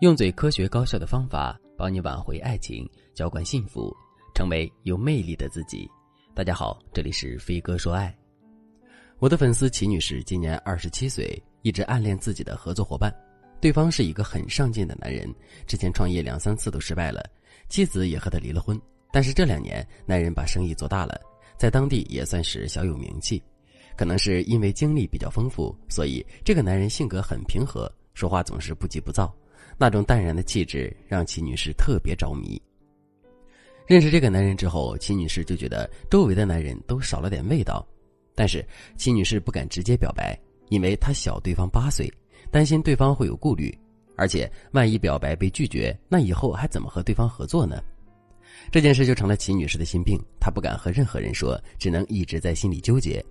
用最科学高效的方法帮你挽回爱情，浇灌幸福，成为有魅力的自己。大家好，这里是飞哥说爱。我的粉丝齐女士今年二十七岁，一直暗恋自己的合作伙伴，对方是一个很上进的男人，之前创业两三次都失败了，妻子也和他离了婚。但是这两年，男人把生意做大了，在当地也算是小有名气。可能是因为经历比较丰富，所以这个男人性格很平和，说话总是不急不躁。那种淡然的气质让齐女士特别着迷。认识这个男人之后，齐女士就觉得周围的男人都少了点味道，但是齐女士不敢直接表白，因为她小对方八岁，担心对方会有顾虑，而且万一表白被拒绝，那以后还怎么和对方合作呢？这件事就成了齐女士的心病，她不敢和任何人说，只能一直在心里纠结。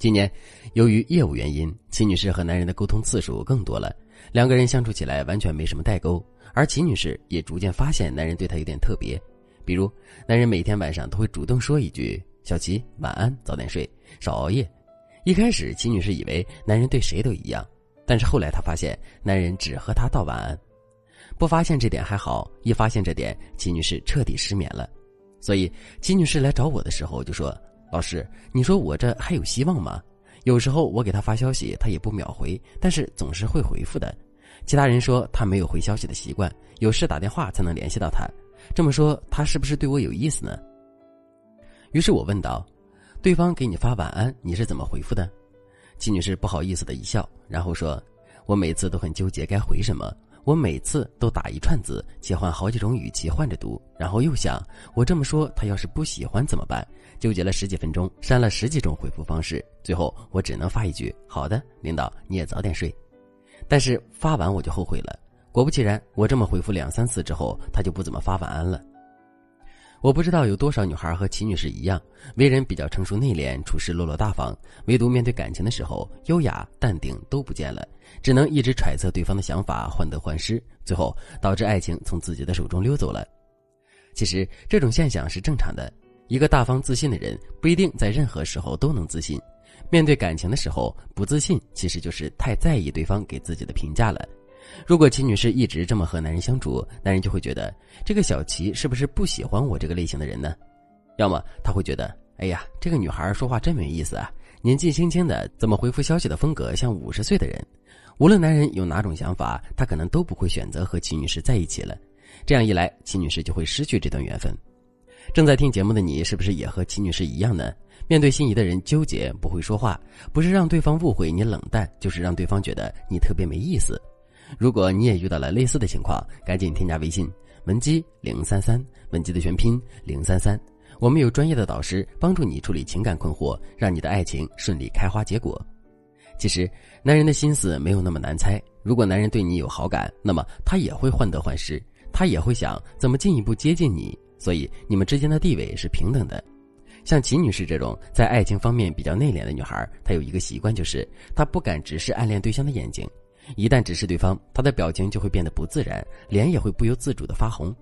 今年，由于业务原因，秦女士和男人的沟通次数更多了。两个人相处起来完全没什么代沟，而秦女士也逐渐发现男人对她有点特别，比如男人每天晚上都会主动说一句“小齐晚安，早点睡，少熬夜”。一开始，秦女士以为男人对谁都一样，但是后来她发现男人只和她道晚安。不发现这点还好，一发现这点，秦女士彻底失眠了。所以，秦女士来找我的时候就说：“老师，你说我这还有希望吗？”有时候我给他发消息，他也不秒回，但是总是会回复的。其他人说他没有回消息的习惯，有事打电话才能联系到他。这么说，他是不是对我有意思呢？于是我问道：“对方给你发晚安，你是怎么回复的？”季女士不好意思的一笑，然后说：“我每次都很纠结该回什么。”我每次都打一串字，切换好几种语气换着读，然后又想，我这么说他要是不喜欢怎么办？纠结了十几分钟，删了十几种回复方式，最后我只能发一句：“好的，领导你也早点睡。”但是发完我就后悔了，果不其然，我这么回复两三次之后，他就不怎么发晚安了。我不知道有多少女孩和齐女士一样，为人比较成熟内敛，处事落落大方，唯独面对感情的时候，优雅淡定都不见了，只能一直揣测对方的想法，患得患失，最后导致爱情从自己的手中溜走了。其实这种现象是正常的，一个大方自信的人不一定在任何时候都能自信，面对感情的时候不自信，其实就是太在意对方给自己的评价了。如果秦女士一直这么和男人相处，男人就会觉得这个小齐是不是不喜欢我这个类型的人呢？要么他会觉得，哎呀，这个女孩说话真没意思啊，年纪轻轻的，怎么回复消息的风格像五十岁的人？无论男人有哪种想法，他可能都不会选择和秦女士在一起了。这样一来，秦女士就会失去这段缘分。正在听节目的你，是不是也和齐女士一样呢？面对心仪的人纠结不会说话，不是让对方误会你冷淡，就是让对方觉得你特别没意思。如果你也遇到了类似的情况，赶紧添加微信文姬零三三，文姬的全拼零三三，我们有专业的导师帮助你处理情感困惑，让你的爱情顺利开花结果。其实，男人的心思没有那么难猜。如果男人对你有好感，那么他也会患得患失，他也会想怎么进一步接近你，所以你们之间的地位是平等的。像齐女士这种在爱情方面比较内敛的女孩，她有一个习惯，就是她不敢直视暗恋对象的眼睛。一旦直视对方，她的表情就会变得不自然，脸也会不由自主的发红。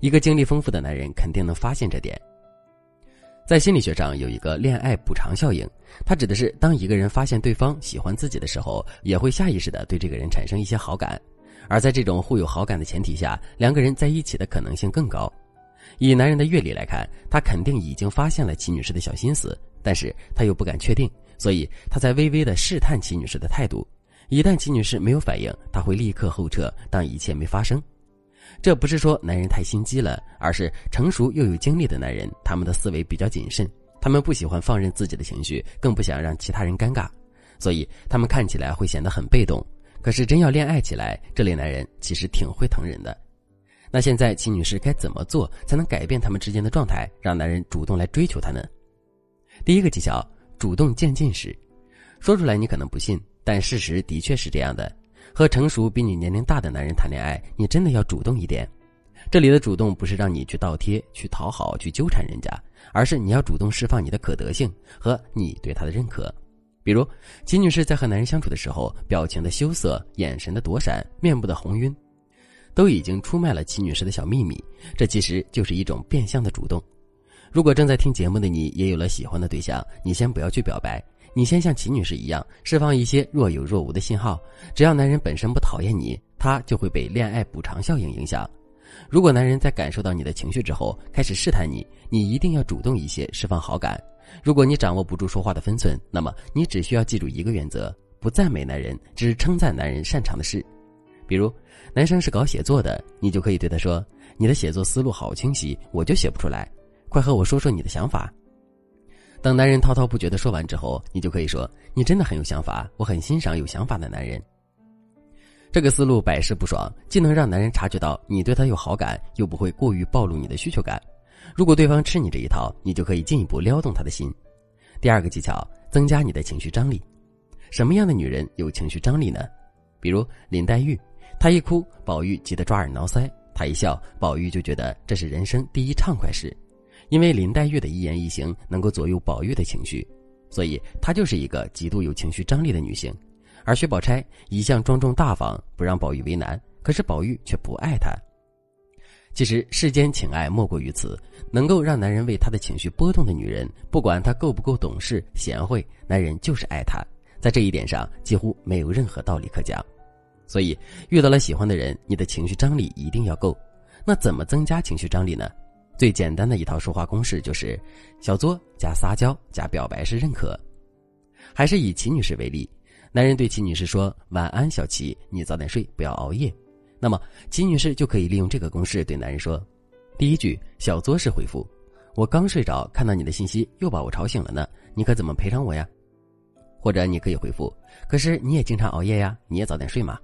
一个经历丰富的男人肯定能发现这点。在心理学上有一个恋爱补偿效应，它指的是当一个人发现对方喜欢自己的时候，也会下意识的对这个人产生一些好感。而在这种互有好感的前提下，两个人在一起的可能性更高。以男人的阅历来看，他肯定已经发现了齐女士的小心思，但是他又不敢确定，所以他在微微的试探齐女士的态度。一旦齐女士没有反应，他会立刻后撤，当一切没发生。这不是说男人太心机了，而是成熟又有经历的男人，他们的思维比较谨慎，他们不喜欢放任自己的情绪，更不想让其他人尴尬，所以他们看起来会显得很被动。可是真要恋爱起来，这类男人其实挺会疼人的。那现在秦女士该怎么做才能改变他们之间的状态，让男人主动来追求她呢？第一个技巧：主动渐进式。说出来你可能不信。但事实的确是这样的，和成熟比你年龄大的男人谈恋爱，你真的要主动一点。这里的主动不是让你去倒贴、去讨好、去纠缠人家，而是你要主动释放你的可得性和你对他的认可。比如，秦女士在和男人相处的时候，表情的羞涩、眼神的躲闪、面部的红晕，都已经出卖了齐女士的小秘密。这其实就是一种变相的主动。如果正在听节目的你也有了喜欢的对象，你先不要去表白。你先像齐女士一样释放一些若有若无的信号，只要男人本身不讨厌你，他就会被恋爱补偿效应影响。如果男人在感受到你的情绪之后开始试探你，你一定要主动一些，释放好感。如果你掌握不住说话的分寸，那么你只需要记住一个原则：不赞美男人，只称赞男人擅长的事。比如，男生是搞写作的，你就可以对他说：“你的写作思路好清晰，我就写不出来，快和我说说你的想法。”等男人滔滔不绝的说完之后，你就可以说：“你真的很有想法，我很欣赏有想法的男人。”这个思路百试不爽，既能让男人察觉到你对他有好感，又不会过于暴露你的需求感。如果对方吃你这一套，你就可以进一步撩动他的心。第二个技巧，增加你的情绪张力。什么样的女人有情绪张力呢？比如林黛玉，她一哭，宝玉急得抓耳挠腮；她一笑，宝玉就觉得这是人生第一畅快事。因为林黛玉的一言一行能够左右宝玉的情绪，所以她就是一个极度有情绪张力的女性。而薛宝钗一向庄重大方，不让宝玉为难，可是宝玉却不爱她。其实世间情爱莫过于此，能够让男人为他的情绪波动的女人，不管她够不够懂事贤惠，男人就是爱她。在这一点上，几乎没有任何道理可讲。所以，遇到了喜欢的人，你的情绪张力一定要够。那怎么增加情绪张力呢？最简单的一套说话公式就是：小作加撒娇加表白式认可。还是以齐女士为例，男人对齐女士说：“晚安，小齐，你早点睡，不要熬夜。”那么，齐女士就可以利用这个公式对男人说：第一句小作式回复，我刚睡着，看到你的信息又把我吵醒了呢，你可怎么赔偿我呀？或者你可以回复，可是你也经常熬夜呀，你也早点睡嘛。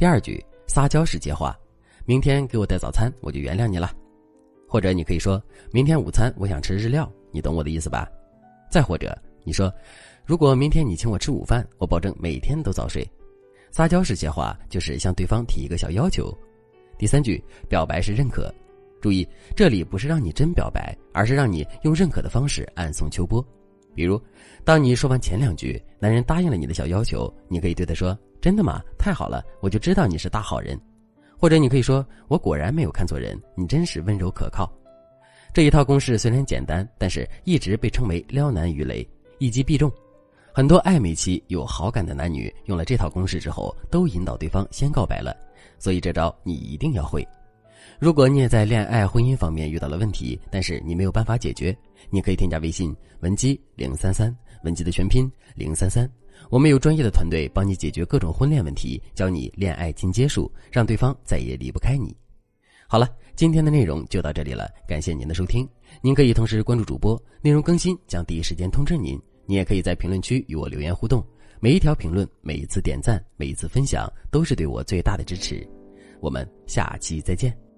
第二句撒娇式接话，明天给我带早餐，我就原谅你了。或者你可以说明天午餐我想吃日料，你懂我的意思吧？再或者你说，如果明天你请我吃午饭，我保证每天都早睡。撒娇式接话就是向对方提一个小要求。第三句表白是认可，注意这里不是让你真表白，而是让你用认可的方式暗送秋波。比如，当你说完前两句，男人答应了你的小要求，你可以对他说：“真的吗？太好了，我就知道你是大好人。”或者你可以说：“我果然没有看错人，你真是温柔可靠。”这一套公式虽然简单，但是一直被称为撩男鱼雷，一击必中。很多暧昧期有好感的男女用了这套公式之后，都引导对方先告白了，所以这招你一定要会。如果你也在恋爱、婚姻方面遇到了问题，但是你没有办法解决，你可以添加微信文姬零三三，文姬的全拼零三三，我们有专业的团队帮你解决各种婚恋问题，教你恋爱进阶术，让对方再也离不开你。好了，今天的内容就到这里了，感谢您的收听。您可以同时关注主播，内容更新将第一时间通知您。你也可以在评论区与我留言互动，每一条评论、每一次点赞、每一次分享，都是对我最大的支持。我们下期再见。